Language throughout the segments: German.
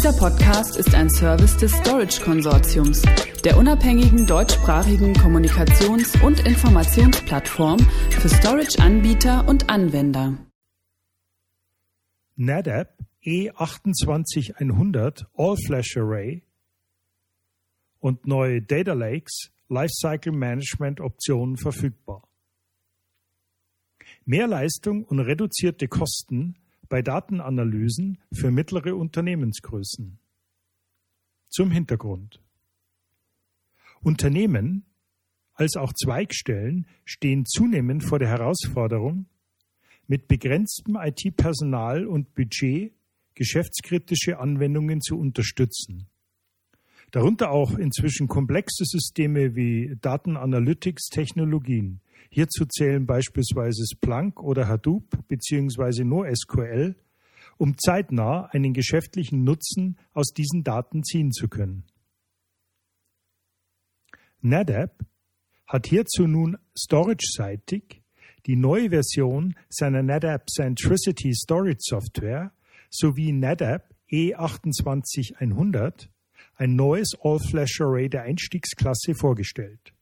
Dieser Podcast ist ein Service des Storage Konsortiums, der unabhängigen deutschsprachigen Kommunikations- und Informationsplattform für Storage-Anbieter und Anwender. NetApp E28100 All-Flash Array und neue Data Lakes Lifecycle Management Optionen verfügbar. Mehr Leistung und reduzierte Kosten bei Datenanalysen für mittlere Unternehmensgrößen. Zum Hintergrund. Unternehmen als auch Zweigstellen stehen zunehmend vor der Herausforderung, mit begrenztem IT-Personal und Budget geschäftskritische Anwendungen zu unterstützen. Darunter auch inzwischen komplexe Systeme wie Datenanalytics-Technologien. Hierzu zählen beispielsweise Splunk oder Hadoop bzw. NoSQL, um zeitnah einen geschäftlichen Nutzen aus diesen Daten ziehen zu können. NetApp hat hierzu nun storage-seitig die neue Version seiner NetApp Centricity Storage Software sowie NetApp E28100 ein neues All-Flash Array der Einstiegsklasse vorgestellt.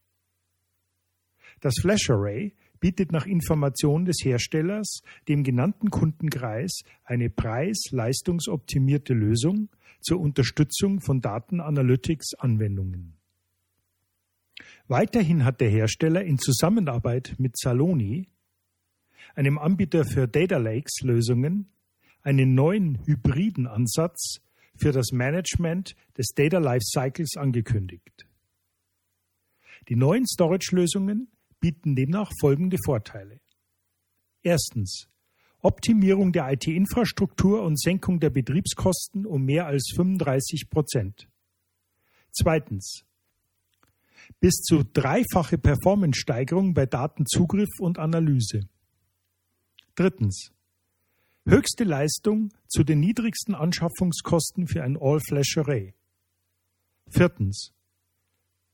Das Flash Array bietet nach Information des Herstellers dem genannten Kundenkreis eine preis-leistungsoptimierte Lösung zur Unterstützung von Datenanalytics-Anwendungen. Weiterhin hat der Hersteller in Zusammenarbeit mit Saloni, einem Anbieter für Data Lakes Lösungen, einen neuen hybriden Ansatz für das Management des Data Lifecycles angekündigt. Die neuen Storage-Lösungen bieten demnach folgende Vorteile. Erstens Optimierung der IT-Infrastruktur und Senkung der Betriebskosten um mehr als 35 Prozent. Zweitens bis zu dreifache Performance-Steigerung bei Datenzugriff und Analyse. Drittens höchste Leistung zu den niedrigsten Anschaffungskosten für ein All-Flash-Array. Viertens.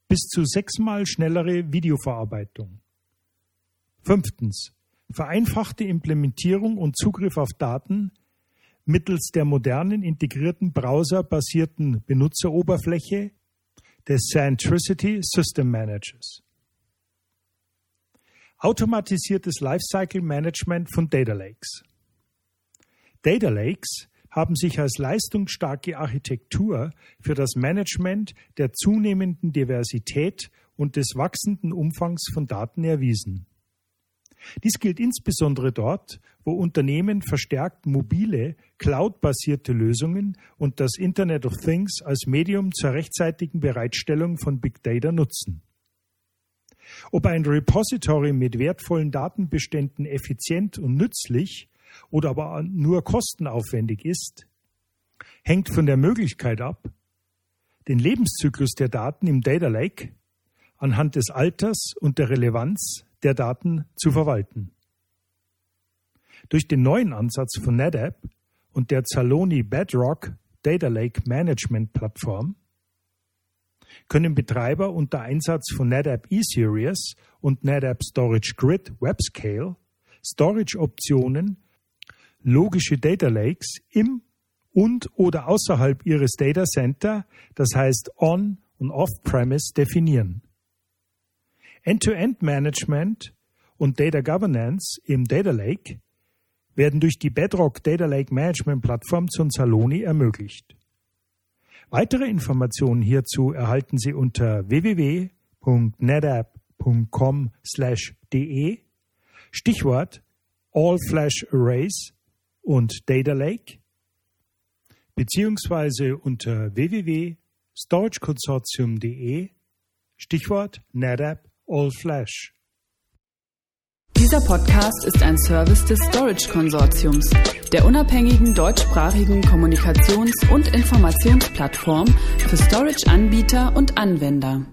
Bis zu sechsmal schnellere Videoverarbeitung. Fünftens. Vereinfachte Implementierung und Zugriff auf Daten mittels der modernen integrierten browserbasierten Benutzeroberfläche des Centricity System Managers. Automatisiertes Lifecycle Management von Data Lakes. Data Lakes haben sich als leistungsstarke Architektur für das Management der zunehmenden Diversität und des wachsenden Umfangs von Daten erwiesen. Dies gilt insbesondere dort, wo Unternehmen verstärkt mobile, cloud-basierte Lösungen und das Internet of Things als Medium zur rechtzeitigen Bereitstellung von Big Data nutzen. Ob ein Repository mit wertvollen Datenbeständen effizient und nützlich oder aber nur kostenaufwendig ist, hängt von der Möglichkeit ab, den Lebenszyklus der Daten im Data Lake anhand des Alters und der Relevanz der Daten zu verwalten. Durch den neuen Ansatz von NetApp und der Zaloni Bedrock Data Lake Management Plattform können Betreiber unter Einsatz von NetApp E-Series und NetApp Storage Grid WebScale Storage-Optionen logische Data Lakes im und oder außerhalb ihres Data Center, das heißt on und off-premise definieren. End-to-End-Management und Data Governance im Data Lake werden durch die Bedrock Data Lake Management Plattform von Saloni ermöglicht. Weitere Informationen hierzu erhalten Sie unter www.netapp.com/de Stichwort All Flash Arrays und Data Lake beziehungsweise unter www.storageconsortium.de Stichwort NetApp All Flash. Dieser Podcast ist ein Service des Storage Konsortiums, der unabhängigen deutschsprachigen Kommunikations- und Informationsplattform für Storage-Anbieter und Anwender.